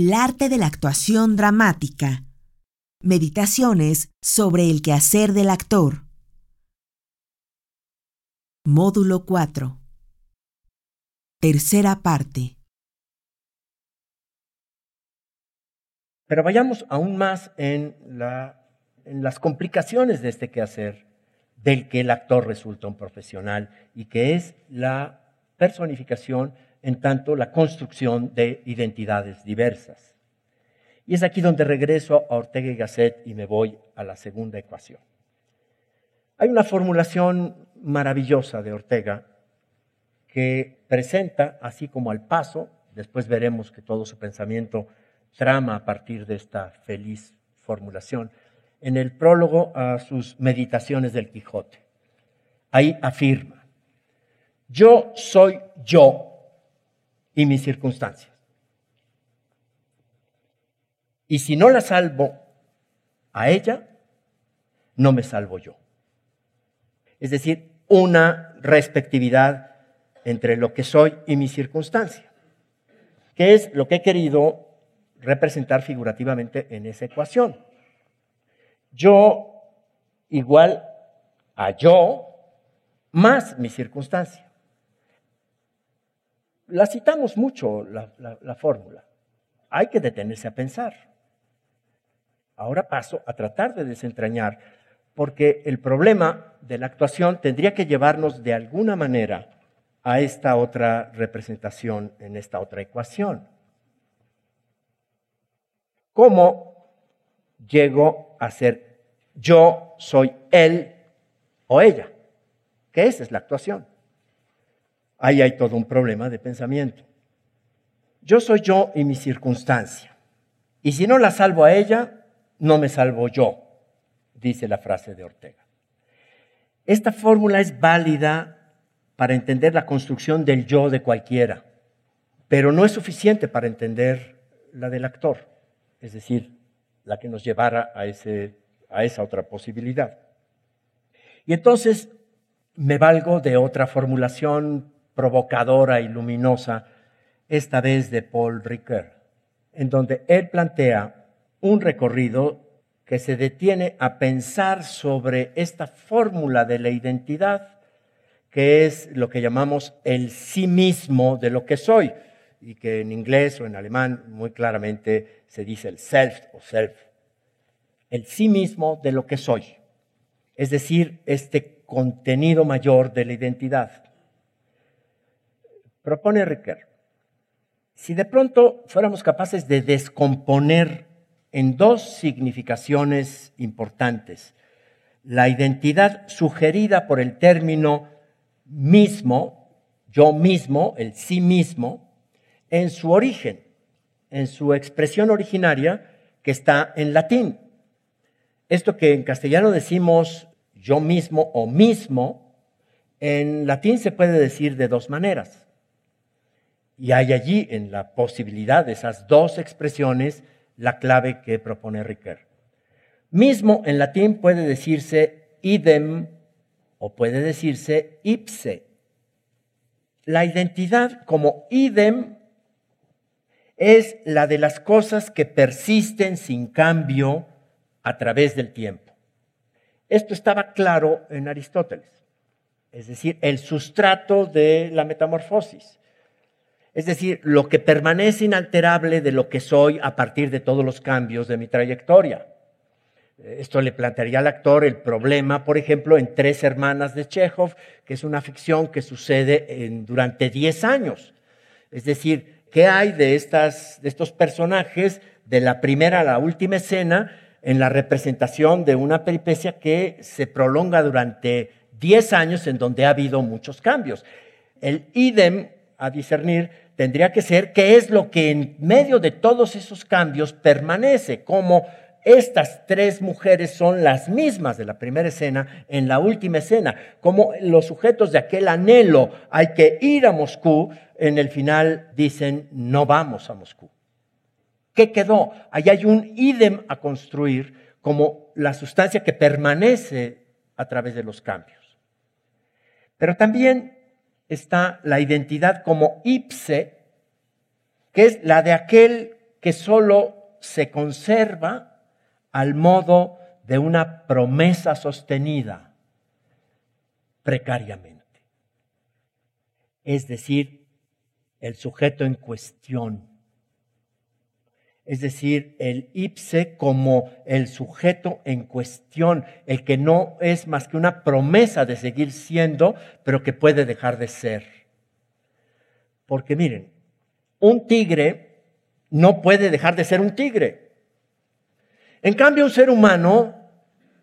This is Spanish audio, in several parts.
El arte de la actuación dramática. Meditaciones sobre el quehacer del actor. Módulo 4. Tercera parte. Pero vayamos aún más en, la, en las complicaciones de este quehacer del que el actor resulta un profesional y que es la personificación en tanto la construcción de identidades diversas. Y es aquí donde regreso a Ortega y Gasset y me voy a la segunda ecuación. Hay una formulación maravillosa de Ortega que presenta, así como al paso, después veremos que todo su pensamiento trama a partir de esta feliz formulación, en el prólogo a sus meditaciones del Quijote. Ahí afirma, yo soy yo y mis circunstancias. Y si no la salvo a ella, no me salvo yo. Es decir, una respectividad entre lo que soy y mi circunstancia, que es lo que he querido representar figurativamente en esa ecuación. Yo igual a yo más mi circunstancia. La citamos mucho, la, fórmula. Hay que detenerse a pensar. Ahora paso a tratar de desentrañar, porque el problema de la actuación tendría que llevarnos de alguna manera a esta otra representación, en esta otra ecuación. ¿Cómo llego a ser yo soy él o ella? Que esa es la actuación ahí hay todo un problema de pensamiento. Yo soy yo y mi circunstancia. Y si no la salvo a ella, no me salvo yo, dice la frase de Ortega. Esta fórmula es válida para entender la construcción del yo de cualquiera, pero no es suficiente para entender la del actor, es decir, la que nos llevara a, a esa otra posibilidad. Y entonces me valgo de otra formulación provocadora y luminosa, esta vez de Paul Ricoeur, en donde él plantea un recorrido que se detiene a pensar sobre esta fórmula de la identidad, que es lo que llamamos el sí mismo de lo que soy, y que en inglés o en alemán muy claramente se dice el self o self, el sí mismo de lo que soy, es decir, este contenido mayor de la identidad. Propone Riquer, si de pronto fuéramos capaces de descomponer en dos significaciones importantes la identidad sugerida por el término mismo, yo mismo, el sí mismo, en su origen, en su expresión originaria que está en latín. Esto que en castellano decimos yo mismo o mismo, en latín se puede decir de dos maneras. Y hay allí en la posibilidad de esas dos expresiones la clave que propone Ricoeur. Mismo en latín puede decirse idem o puede decirse ipse. La identidad como idem es la de las cosas que persisten sin cambio a través del tiempo. Esto estaba claro en Aristóteles, es decir, el sustrato de la metamorfosis. Es decir, lo que permanece inalterable de lo que soy a partir de todos los cambios de mi trayectoria. Esto le plantearía al actor el problema, por ejemplo, en Tres Hermanas de Chekhov, que es una ficción que sucede en, durante 10 años. Es decir, ¿qué hay de, estas, de estos personajes de la primera a la última escena en la representación de una peripecia que se prolonga durante 10 años en donde ha habido muchos cambios? El idem a discernir tendría que ser qué es lo que en medio de todos esos cambios permanece, como estas tres mujeres son las mismas de la primera escena en la última escena, como los sujetos de aquel anhelo, hay que ir a Moscú, en el final dicen, no vamos a Moscú. ¿Qué quedó? Ahí hay un idem a construir como la sustancia que permanece a través de los cambios. Pero también está la identidad como ipse, que es la de aquel que solo se conserva al modo de una promesa sostenida precariamente. Es decir, el sujeto en cuestión. Es decir, el ipse como el sujeto en cuestión, el que no es más que una promesa de seguir siendo, pero que puede dejar de ser. Porque miren, un tigre no puede dejar de ser un tigre. En cambio, un ser humano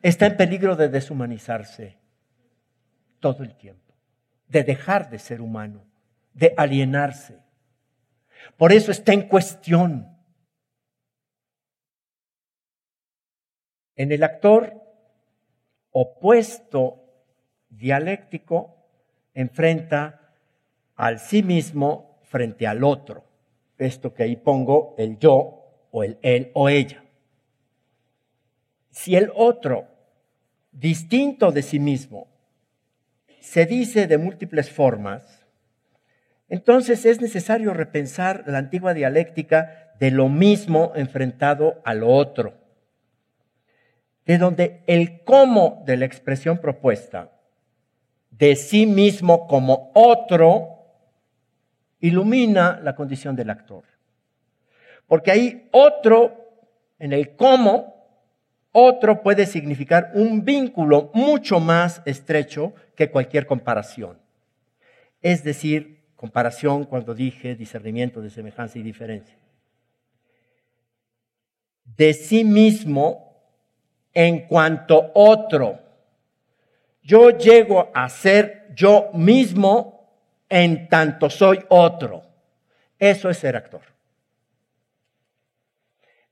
está en peligro de deshumanizarse todo el tiempo, de dejar de ser humano, de alienarse. Por eso está en cuestión. En el actor opuesto dialéctico enfrenta al sí mismo frente al otro. Esto que ahí pongo, el yo o el él o ella. Si el otro, distinto de sí mismo, se dice de múltiples formas, entonces es necesario repensar la antigua dialéctica de lo mismo enfrentado al otro, de donde el cómo de la expresión propuesta, de sí mismo como otro, ilumina la condición del actor. Porque ahí otro, en el cómo, otro puede significar un vínculo mucho más estrecho que cualquier comparación. Es decir, comparación cuando dije discernimiento de semejanza y diferencia. De sí mismo en cuanto otro. Yo llego a ser yo mismo en tanto soy otro. Eso es ser actor.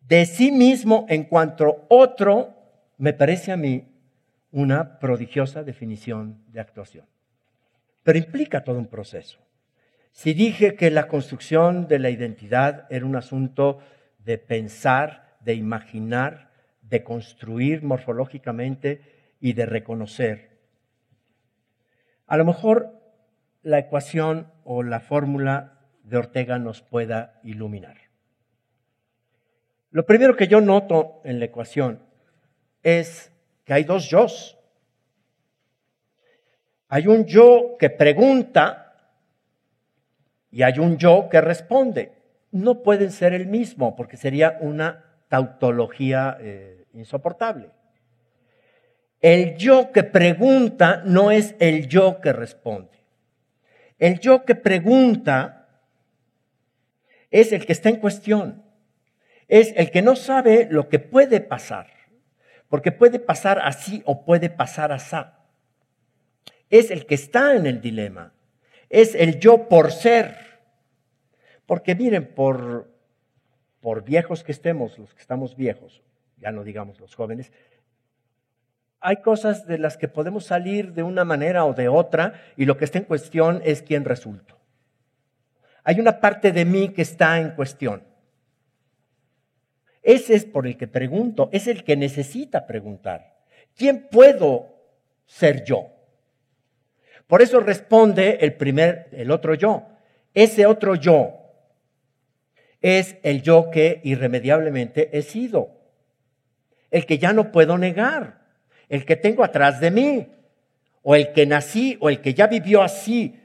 De sí mismo en cuanto otro, me parece a mí una prodigiosa definición de actuación. Pero implica todo un proceso. Si dije que la construcción de la identidad era un asunto de pensar, de imaginar, de construir morfológicamente y de reconocer, a lo mejor la ecuación o la fórmula de Ortega nos pueda iluminar. Lo primero que yo noto en la ecuación es que hay dos yo. Hay un yo que pregunta y hay un yo que responde. No pueden ser el mismo porque sería una tautología eh, insoportable. El yo que pregunta no es el yo que responde. El yo que pregunta es el que está en cuestión, es el que no sabe lo que puede pasar, porque puede pasar así o puede pasar así. Es el que está en el dilema, es el yo por ser. Porque miren, por, por viejos que estemos, los que estamos viejos, ya no digamos los jóvenes, hay cosas de las que podemos salir de una manera o de otra y lo que está en cuestión es quién resulto. Hay una parte de mí que está en cuestión. Ese es por el que pregunto, es el que necesita preguntar. ¿Quién puedo ser yo? Por eso responde el primer, el otro yo. Ese otro yo es el yo que irremediablemente he sido, el que ya no puedo negar el que tengo atrás de mí, o el que nací, o el que ya vivió así,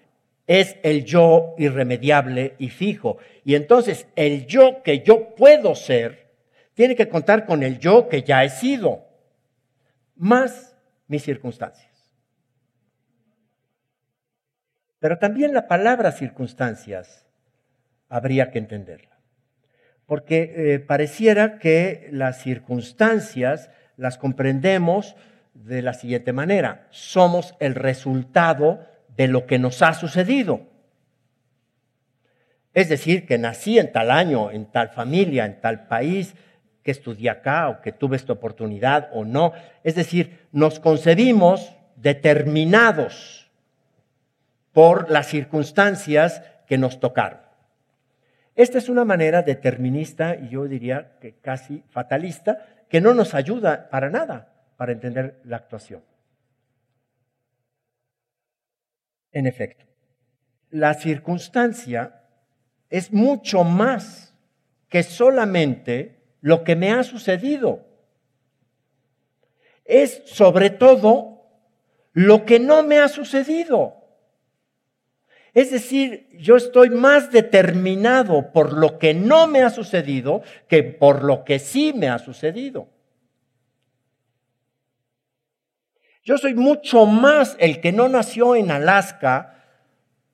es el yo irremediable y fijo. Y entonces el yo que yo puedo ser tiene que contar con el yo que ya he sido, más mis circunstancias. Pero también la palabra circunstancias habría que entenderla, porque eh, pareciera que las circunstancias las comprendemos de la siguiente manera. Somos el resultado de lo que nos ha sucedido. Es decir, que nací en tal año, en tal familia, en tal país, que estudié acá o que tuve esta oportunidad o no. Es decir, nos concebimos determinados por las circunstancias que nos tocaron. Esta es una manera determinista y yo diría que casi fatalista que no nos ayuda para nada para entender la actuación. En efecto, la circunstancia es mucho más que solamente lo que me ha sucedido. Es sobre todo lo que no me ha sucedido. Es decir, yo estoy más determinado por lo que no me ha sucedido que por lo que sí me ha sucedido. Yo soy mucho más el que no nació en Alaska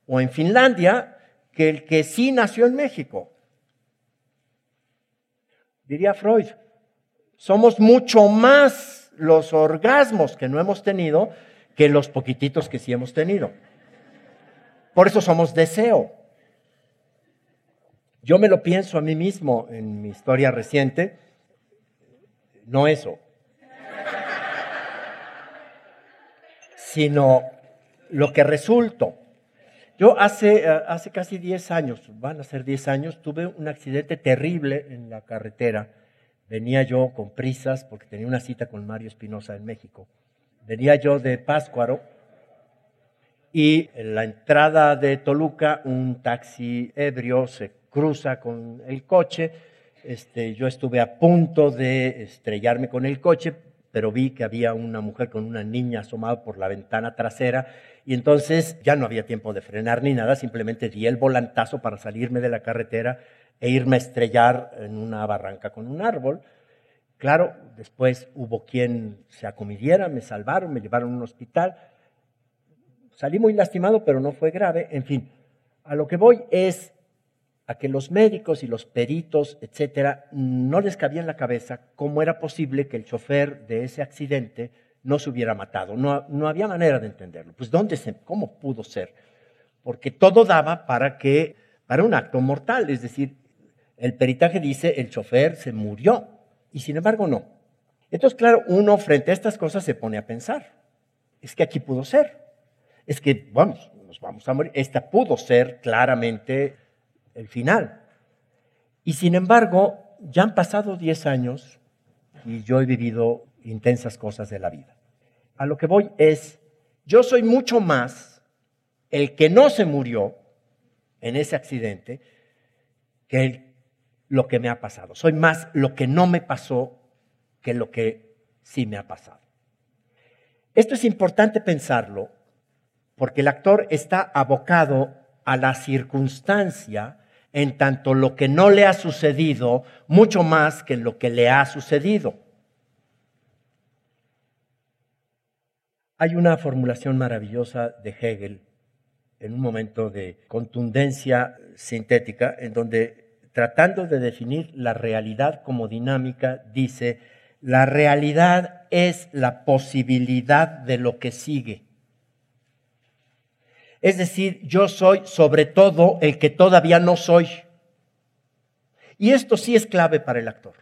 o en Finlandia que el que sí nació en México. Diría Freud, somos mucho más los orgasmos que no hemos tenido que los poquititos que sí hemos tenido. Por eso somos deseo. Yo me lo pienso a mí mismo en mi historia reciente, no eso, sino lo que resulto. Yo hace, eh, hace casi 10 años, van a ser 10 años, tuve un accidente terrible en la carretera. Venía yo con prisas porque tenía una cita con Mario Espinosa en México. Venía yo de Páscuaro y en la entrada de Toluca un taxi ebrio se cruza con el coche. Este, yo estuve a punto de estrellarme con el coche, pero vi que había una mujer con una niña asomada por la ventana trasera y entonces ya no había tiempo de frenar ni nada, simplemente di el volantazo para salirme de la carretera e irme a estrellar en una barranca con un árbol. Claro, después hubo quien se acomidiera, me salvaron, me llevaron a un hospital. Salí muy lastimado, pero no fue grave. En fin, a lo que voy es a que los médicos y los peritos, etcétera, no les cabía en la cabeza cómo era posible que el chofer de ese accidente no se hubiera matado. No, no había manera de entenderlo. Pues ¿dónde se, cómo pudo ser? Porque todo daba para que para un acto mortal, es decir, el peritaje dice el chofer se murió y sin embargo no. Entonces, claro, uno frente a estas cosas se pone a pensar. Es que aquí pudo ser. Es que, vamos, nos vamos a morir. Esta pudo ser claramente el final. Y sin embargo, ya han pasado 10 años y yo he vivido intensas cosas de la vida. A lo que voy es, yo soy mucho más el que no se murió en ese accidente que lo que me ha pasado. Soy más lo que no me pasó que lo que sí me ha pasado. Esto es importante pensarlo porque el actor está abocado a la circunstancia en tanto lo que no le ha sucedido mucho más que lo que le ha sucedido. Hay una formulación maravillosa de Hegel en un momento de contundencia sintética en donde tratando de definir la realidad como dinámica dice, la realidad es la posibilidad de lo que sigue. Es decir, yo soy sobre todo el que todavía no soy. Y esto sí es clave para el actor.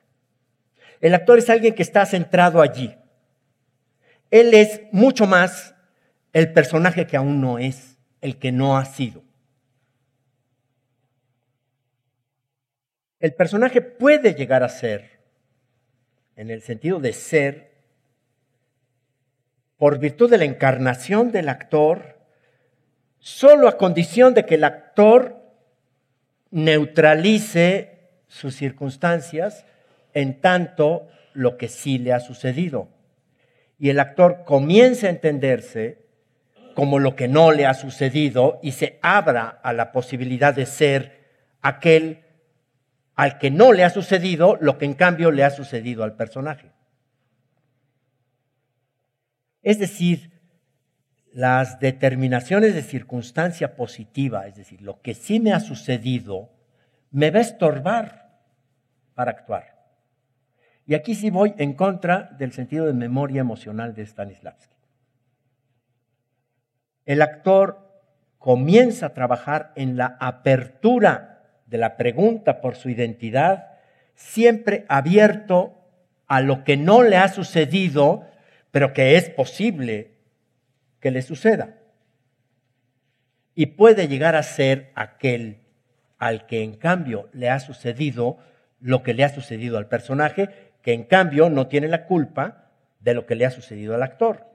El actor es alguien que está centrado allí. Él es mucho más el personaje que aún no es, el que no ha sido. El personaje puede llegar a ser, en el sentido de ser, por virtud de la encarnación del actor, solo a condición de que el actor neutralice sus circunstancias en tanto lo que sí le ha sucedido. Y el actor comienza a entenderse como lo que no le ha sucedido y se abra a la posibilidad de ser aquel al que no le ha sucedido lo que en cambio le ha sucedido al personaje. Es decir, las determinaciones de circunstancia positiva, es decir, lo que sí me ha sucedido, me va a estorbar para actuar. Y aquí sí voy en contra del sentido de memoria emocional de Stanislavski. El actor comienza a trabajar en la apertura de la pregunta por su identidad, siempre abierto a lo que no le ha sucedido, pero que es posible que le suceda. Y puede llegar a ser aquel al que en cambio le ha sucedido lo que le ha sucedido al personaje, que en cambio no tiene la culpa de lo que le ha sucedido al actor.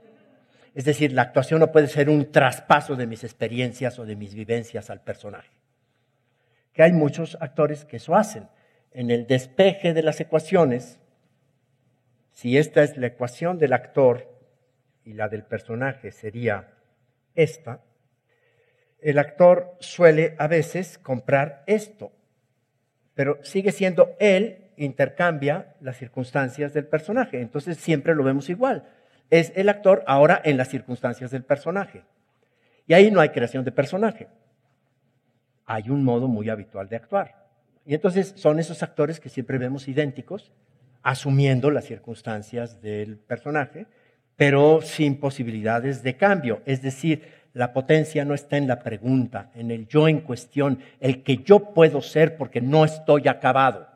Es decir, la actuación no puede ser un traspaso de mis experiencias o de mis vivencias al personaje. Que hay muchos actores que eso hacen. en el despeje de las ecuaciones, si esta es la ecuación del actor y la del personaje sería esta, el actor suele a veces comprar esto, pero sigue siendo él, intercambia las circunstancias del personaje, entonces siempre lo vemos igual. Es el actor ahora en las circunstancias del personaje. Y ahí no hay creación de personaje. Hay un modo muy habitual de actuar. Y entonces son esos actores que siempre vemos idénticos, asumiendo las circunstancias del personaje, pero sin posibilidades de cambio. Es decir, la potencia no está en la pregunta, en el yo en cuestión, el que yo puedo ser porque no estoy acabado.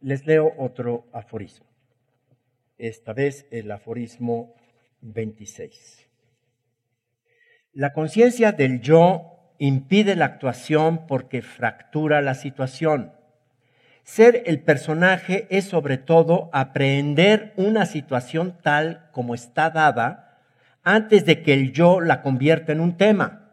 Les leo otro aforismo. Esta vez el aforismo 26. La conciencia del yo impide la actuación porque fractura la situación. Ser el personaje es sobre todo aprehender una situación tal como está dada antes de que el yo la convierta en un tema.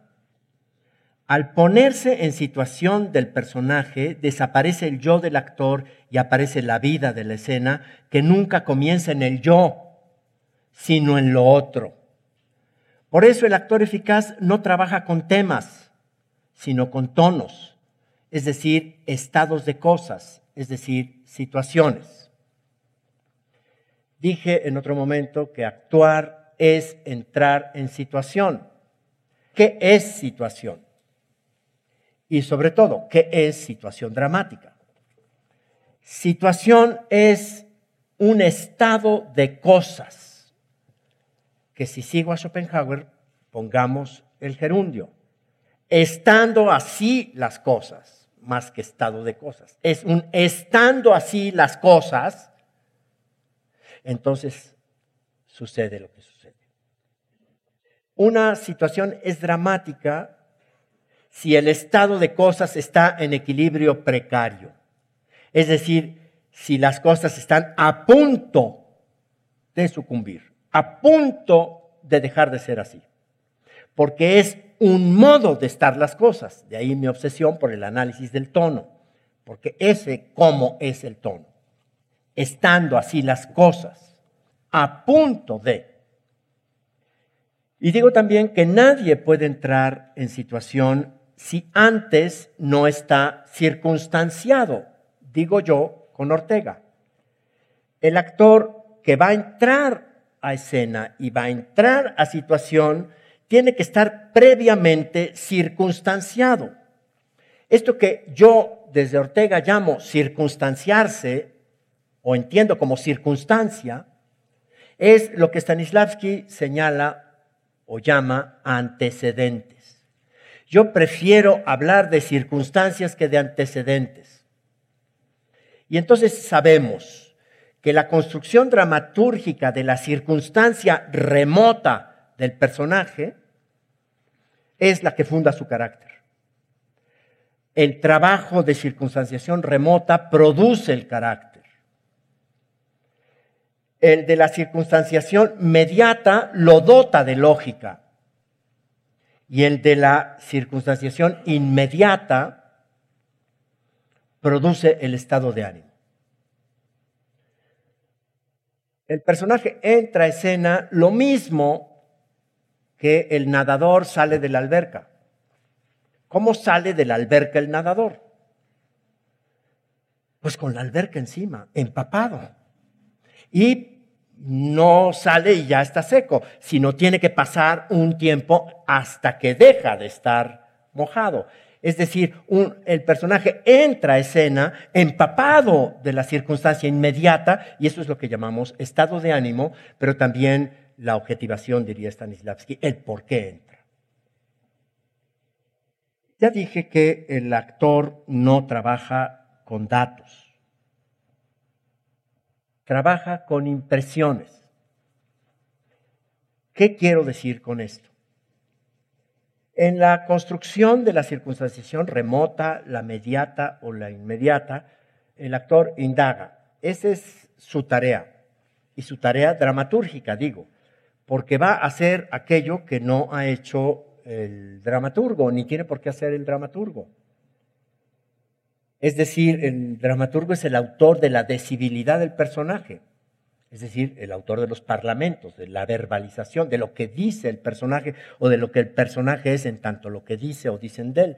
Al ponerse en situación del personaje, desaparece el yo del actor y aparece la vida de la escena que nunca comienza en el yo, sino en lo otro. Por eso el actor eficaz no trabaja con temas, sino con tonos, es decir, estados de cosas, es decir, situaciones. Dije en otro momento que actuar es entrar en situación. ¿Qué es situación? Y sobre todo, ¿qué es situación dramática? Situación es un estado de cosas que si sigo a Schopenhauer, pongamos el gerundio. Estando así las cosas, más que estado de cosas. Es un estando así las cosas, entonces sucede lo que sucede. Una situación es dramática si el estado de cosas está en equilibrio precario. Es decir, si las cosas están a punto de sucumbir, a punto de dejar de ser así. Porque es un modo de estar las cosas. De ahí mi obsesión por el análisis del tono. Porque ese cómo es el tono. Estando así las cosas, a punto de y digo también que nadie puede entrar en situación si antes no está circunstanciado, digo yo con Ortega. El actor que va a entrar a escena y va a entrar a situación tiene que estar previamente circunstanciado. Esto que yo desde Ortega llamo circunstanciarse, o entiendo como circunstancia, es lo que Stanislavski señala o llama antecedentes. Yo prefiero hablar de circunstancias que de antecedentes. Y entonces sabemos que la construcción dramatúrgica de la circunstancia remota del personaje es la que funda su carácter. El trabajo de circunstanciación remota produce el carácter el de la circunstanciación mediata lo dota de lógica. Y el de la circunstanciación inmediata produce el estado de ánimo. El personaje entra a escena lo mismo que el nadador sale de la alberca. ¿Cómo sale de la alberca el nadador? Pues con la alberca encima, empapado y no sale y ya está seco, sino tiene que pasar un tiempo hasta que deja de estar mojado. Es decir, el personaje entra a escena empapado de la circunstancia inmediata y eso es lo que llamamos estado de ánimo, pero también la objetivación, diría Stanislavski, el por qué entra. Ya dije que el actor no trabaja con datos trabaja con impresiones. ¿Qué quiero decir con esto? En la construcción de la circunstanciación remota, la mediata o la inmediata, el actor indaga. Esa es su tarea. Y su tarea dramatúrgica, digo, porque va a hacer aquello que no ha hecho el dramaturgo, ni tiene por qué hacer el dramaturgo. Es decir, el dramaturgo es el autor de la decibilidad del personaje, es decir, el autor de los parlamentos, de la verbalización, de lo que dice el personaje o de lo que el personaje es en tanto lo que dice o dicen de él.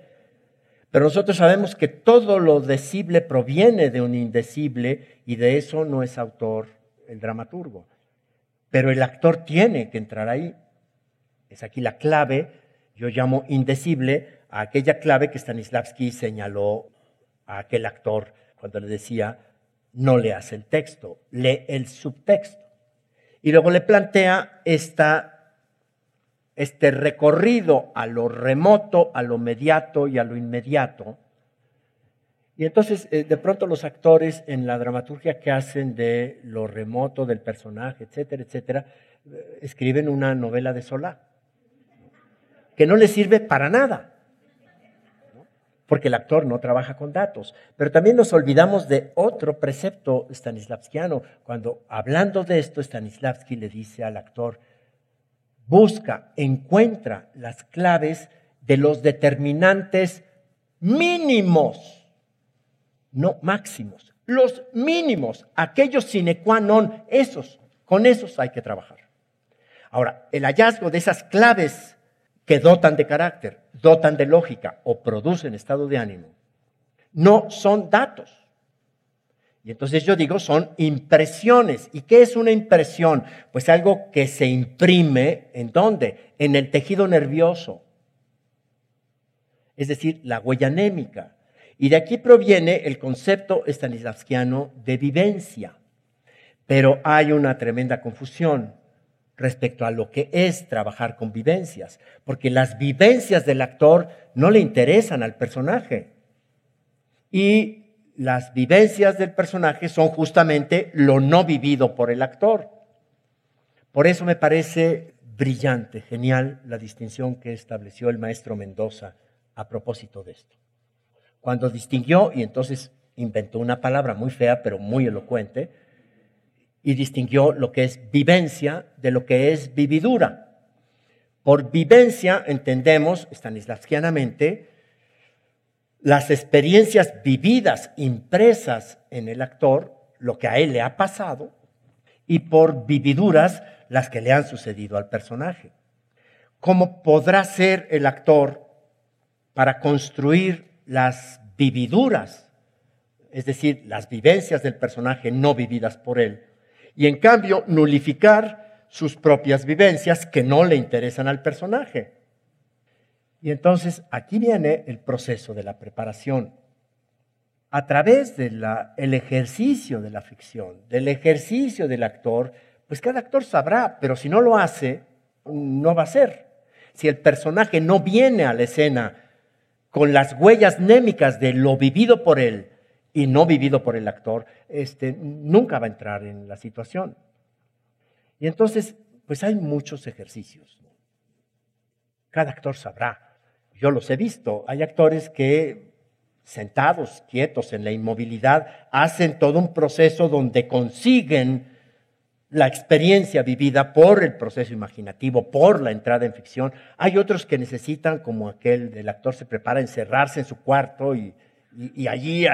Pero nosotros sabemos que todo lo decible proviene de un indecible y de eso no es autor el dramaturgo. Pero el actor tiene que entrar ahí. Es aquí la clave, yo llamo indecible a aquella clave que Stanislavski señaló a aquel actor cuando le decía, no leas el texto, lee el subtexto. Y luego le plantea este recorrido a lo remoto, a lo mediato y a lo inmediato. Y entonces, eh, de pronto los actores en la dramaturgia que hacen de lo remoto del personaje, etcétera, etcétera, eh, escriben una novela de Solá, que no les sirve para nada, porque el actor no trabaja con datos. Pero también nos olvidamos de otro precepto stanislavskiano, cuando hablando de esto, Stanislavski le dice al actor, busca, encuentra las claves de los determinantes mínimos, no máximos, los mínimos, aquellos sine qua non, esos, con esos hay que trabajar. Ahora, el hallazgo de esas claves que dotan de carácter, dotan de lógica o producen estado de ánimo, no son datos, y entonces yo digo, son impresiones. ¿Y qué es una impresión? Pues algo que se imprime en dónde? En el tejido nervioso. Es decir, la huella anémica. Y de aquí proviene el concepto stanislavskiano de vivencia. Pero hay una tremenda confusión respecto a lo que es trabajar con vivencias, porque las vivencias del actor no le interesan al personaje. Y las vivencias del personaje son justamente lo no vivido por el actor. Por eso me parece brillante, genial la distinción que estableció el maestro Mendoza a propósito de esto. Cuando distinguió, y entonces inventó una palabra muy fea pero muy elocuente, y distinguió lo que es vivencia de lo que es vividura. Por vivencia entendemos, stanislavskianamente, las experiencias vividas, impresas en el actor, lo que a él le ha pasado, y por vividuras las que le han sucedido al personaje. ¿Cómo podrá ser el actor para construir las vividuras, es decir, las vivencias del personaje no vividas por él, y en cambio nulificar sus propias vivencias que no le interesan al personaje? Y entonces aquí viene el proceso de la preparación. A través del ejercicio de la ficción, del ejercicio del actor, pues cada actor sabrá, pero si no lo hace, no va a ser. Si el personaje no viene a la escena con las huellas némicas de lo vivido por él y no vivido por el actor, este, nunca va a entrar en la situación. Y entonces, pues hay muchos ejercicios. Cada actor sabrá yo los he visto. Hay actores que sentados, quietos en la inmovilidad, hacen todo un proceso donde consiguen la experiencia vivida por el proceso imaginativo, por la entrada en ficción. Hay otros que necesitan, como aquel del actor se prepara a encerrarse en su cuarto y, allí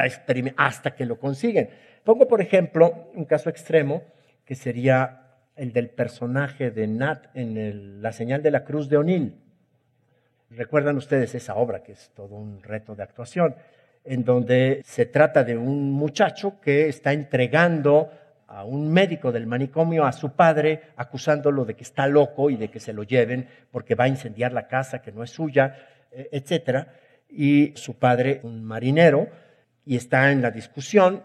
hasta que lo consiguen. Pongo, por ejemplo, un caso extremo que sería el del personaje de Nat en La señal de la cruz de O'Neill. Recuerdan ustedes esa obra, que es todo un reto de actuación, en donde se trata de un muchacho que está entregando a un médico del manicomio a su padre, acusándolo de que está loco y de que se lo lleven porque va a incendiar la casa que no es suya, e, etc. Y su padre, un marinero, y está en la discusión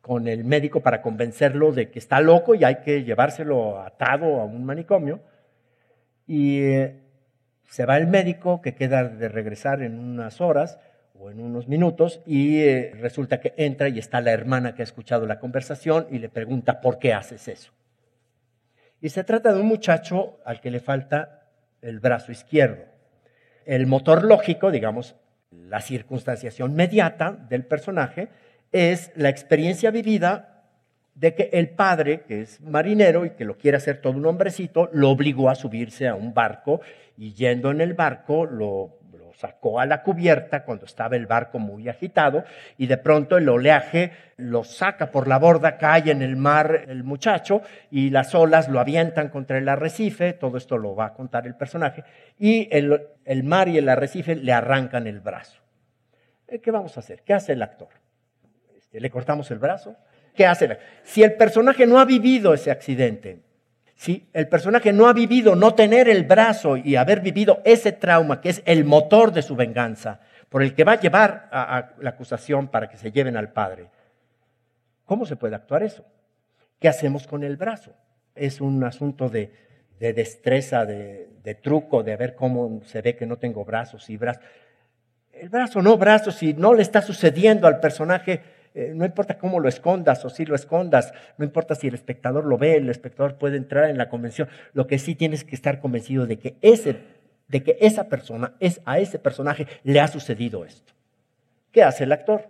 con el médico para convencerlo de que está loco y hay que llevárselo atado a un manicomio. Y eh, se va el médico que queda de regresar en unas horas o en unos minutos y eh, resulta que entra y está la hermana que ha escuchado la conversación y le pregunta, ¿por qué haces eso? Y se trata de un muchacho al que le falta el brazo izquierdo. El motor lógico, digamos, la circunstanciación mediata del personaje es la experiencia vivida de que el padre, que es marinero y que lo quiere hacer todo un hombrecito, lo obligó a subirse a un barco y yendo en el barco lo, sacó a la cubierta cuando estaba el barco muy agitado y de pronto el oleaje lo saca por la borda, cae en el mar el muchacho y las olas lo avientan contra el arrecife, todo esto lo va a contar el personaje, y el, el mar y el arrecife le arrancan el brazo. Eh, ¿Qué vamos a hacer? ¿Qué hace el actor? Este, ¿Le cortamos el brazo? ¿Qué hace? Si el personaje no ha vivido ese accidente, si el personaje no ha vivido no tener el brazo y haber vivido ese trauma que es el motor de su venganza, por el que va a llevar a, la acusación para que se lleven al padre, ¿cómo se puede actuar eso? ¿Qué hacemos con el brazo? Es un asunto de, destreza, de, truco, de ver cómo se ve que no tengo brazos y brazos. El brazo no brazo, si no le está sucediendo al personaje, eh, no importa cómo lo escondas o si lo escondas, no importa si el espectador lo ve, el espectador puede entrar en la convención, lo que sí tienes que estar convencido de que, ese, de que esa persona, es, a ese personaje le ha sucedido esto. ¿Qué hace el actor?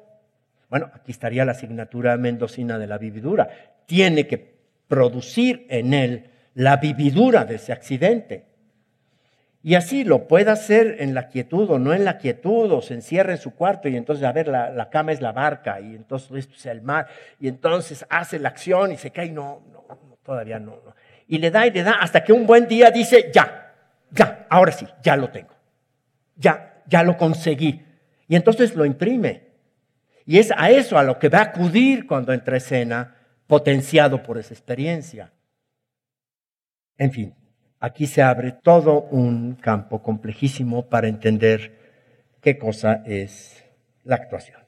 Bueno, aquí estaría la asignatura mendocina de la vividura. Tiene que producir en él la vividura de ese accidente. Y así lo puede hacer en la quietud o no en la quietud, o se encierra en su cuarto y entonces, a ver, la, cama es la barca y entonces esto es el mar, y entonces hace la acción y se cae, no, no, todavía no, no. Y le da y le da hasta que un buen día dice, ya, ya, ahora sí, ya lo tengo, ya, ya lo conseguí. Y entonces lo imprime. Y es a eso a lo que va a acudir cuando entra escena, potenciado por esa experiencia. En fin, aquí se abre todo un campo complejísimo para entender qué cosa es la actuación.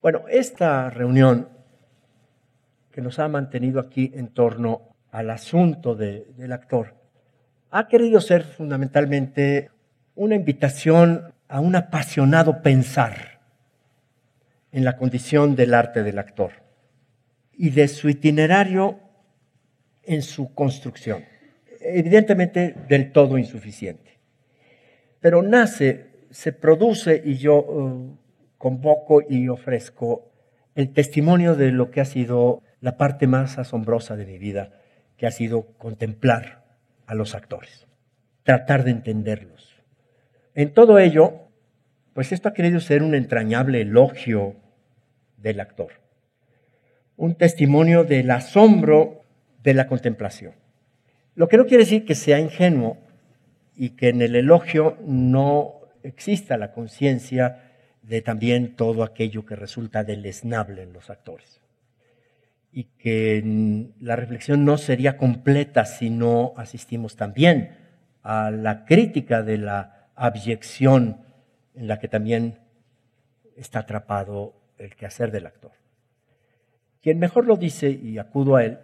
Bueno, esta reunión que nos ha mantenido aquí en torno al asunto del actor ha querido ser fundamentalmente una invitación a un apasionado pensar en la condición del arte del actor y de su itinerario en su construcción evidentemente del todo insuficiente. Pero nace, se produce y yo uh, convoco y ofrezco el testimonio de lo que ha sido la parte más asombrosa de mi vida, que ha sido contemplar a los actores, tratar de entenderlos. En todo ello, pues esto ha querido ser un entrañable elogio del actor, un testimonio del asombro de la contemplación. Lo que no quiere decir que sea ingenuo y que en el elogio no exista la conciencia de también todo aquello que resulta deleznable en los actores. Y que la reflexión no sería completa si no asistimos también a la crítica de la abyección en la que también está atrapado el quehacer del actor. Quien mejor lo dice, y acudo a él,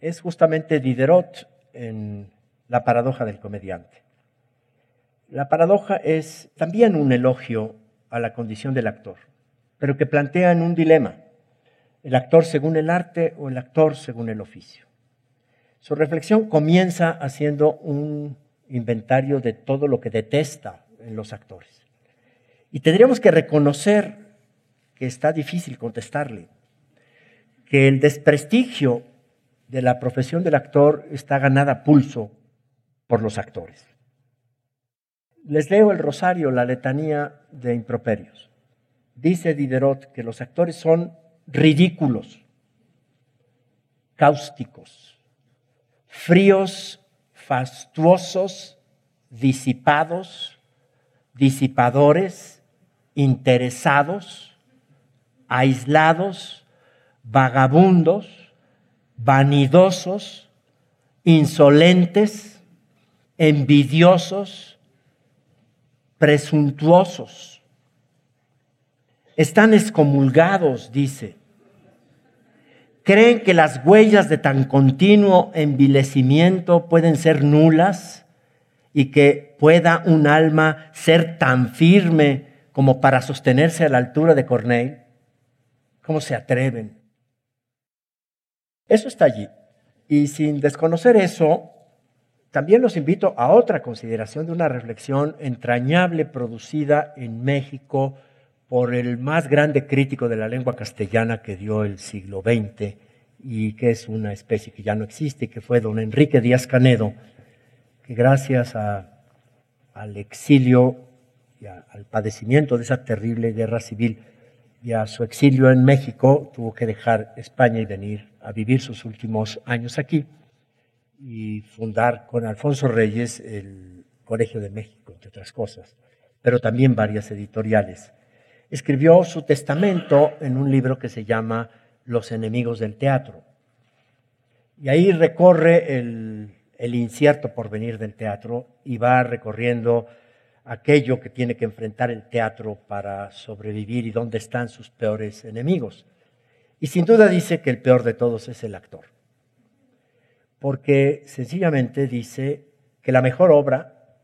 es justamente Diderot en la paradoja del comediante. La paradoja es también un elogio a la condición del actor, pero que plantea en un dilema, el actor según el arte o el actor según el oficio. Su reflexión comienza haciendo un inventario de todo lo que detesta en los actores. Y tendríamos que reconocer que está difícil contestarle, que el desprestigio de la profesión del actor está ganada pulso por los actores. Les leo el rosario, la letanía de improperios. Dice Diderot que los actores son ridículos, cáusticos, fríos, fastuosos, disipados, disipadores, interesados, aislados, vagabundos, vanidosos, insolentes, envidiosos, presuntuosos. Están excomulgados, dice. ¿Creen que las huellas de tan continuo envilecimiento pueden ser nulas y que pueda un alma ser tan firme como para sostenerse a la altura de Corneille? ¿Cómo se atreven? Eso está allí. Y sin desconocer eso, también los invito a otra consideración de una reflexión entrañable producida en México por el más grande crítico de la lengua castellana que dio el siglo XX y que es una especie que ya no existe, que fue don Enrique Díaz Canedo, que gracias al exilio al padecimiento de esa terrible guerra civil y a su exilio en México, tuvo que dejar España y venir a vivir sus últimos años aquí y fundar con Alfonso Reyes el Colegio de México, entre otras cosas, pero también varias editoriales. Escribió su testamento en un libro que se llama Los enemigos del teatro. Y ahí recorre el, el incierto porvenir del teatro y va recorriendo aquello que tiene que enfrentar el teatro para sobrevivir y dónde están sus peores enemigos. Y sin duda dice que el peor de todos es el actor, porque sencillamente dice que la mejor obra,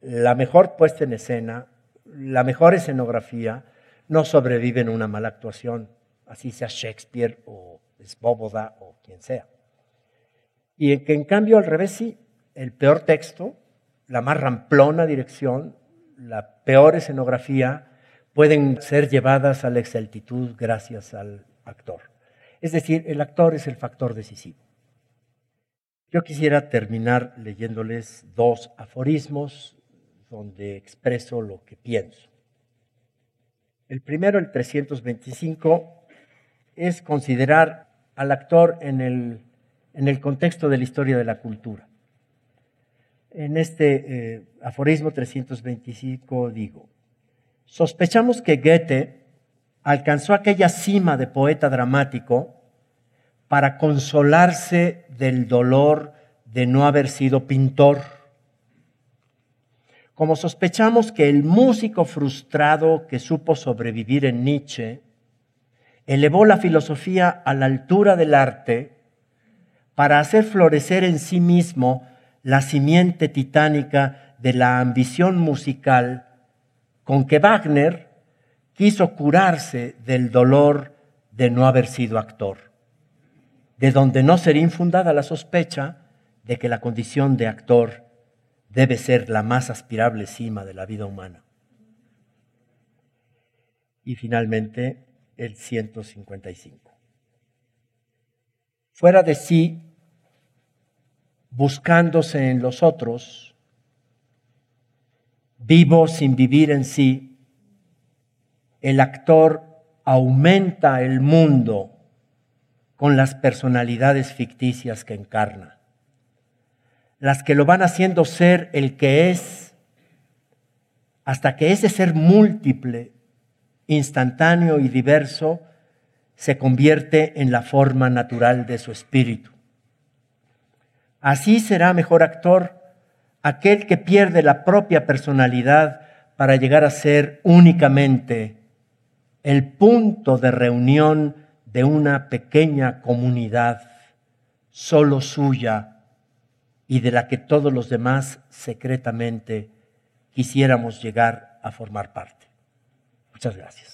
la mejor puesta en escena, la mejor escenografía, no sobrevive en una mala actuación, así sea Shakespeare o Svoboda o quien sea. Y que en cambio al revés sí, el peor texto, la más ramplona dirección, la peor escenografía, pueden ser llevadas a la exactitud gracias al actor. Es decir, el actor es el factor decisivo. Yo quisiera terminar leyéndoles dos aforismos donde expreso lo que pienso. El primero, el 325, es considerar al actor en el, en el contexto de la historia de la cultura. En este eh, aforismo 325 digo, sospechamos que Goethe alcanzó aquella cima de poeta dramático para consolarse del dolor de no haber sido pintor. Como sospechamos que el músico frustrado que supo sobrevivir en Nietzsche elevó la filosofía a la altura del arte para hacer florecer en sí mismo la simiente titánica de la ambición musical con que Wagner quiso curarse del dolor de no haber sido actor, de donde no sería infundada la sospecha de que la condición de actor debe ser la más aspirable cima de la vida humana. Y finalmente, el 155. Fuera de sí buscándose en los otros, vivo sin vivir en sí, el actor aumenta el mundo con las personalidades ficticias que encarna, las que lo van haciendo ser el que es, hasta que ese ser múltiple, instantáneo y diverso se convierte en la forma natural de su espíritu. Así será mejor actor aquel que pierde la propia personalidad para llegar a ser únicamente el punto de reunión de una pequeña comunidad solo suya y de la que todos los demás secretamente quisiéramos llegar a formar parte. Muchas gracias.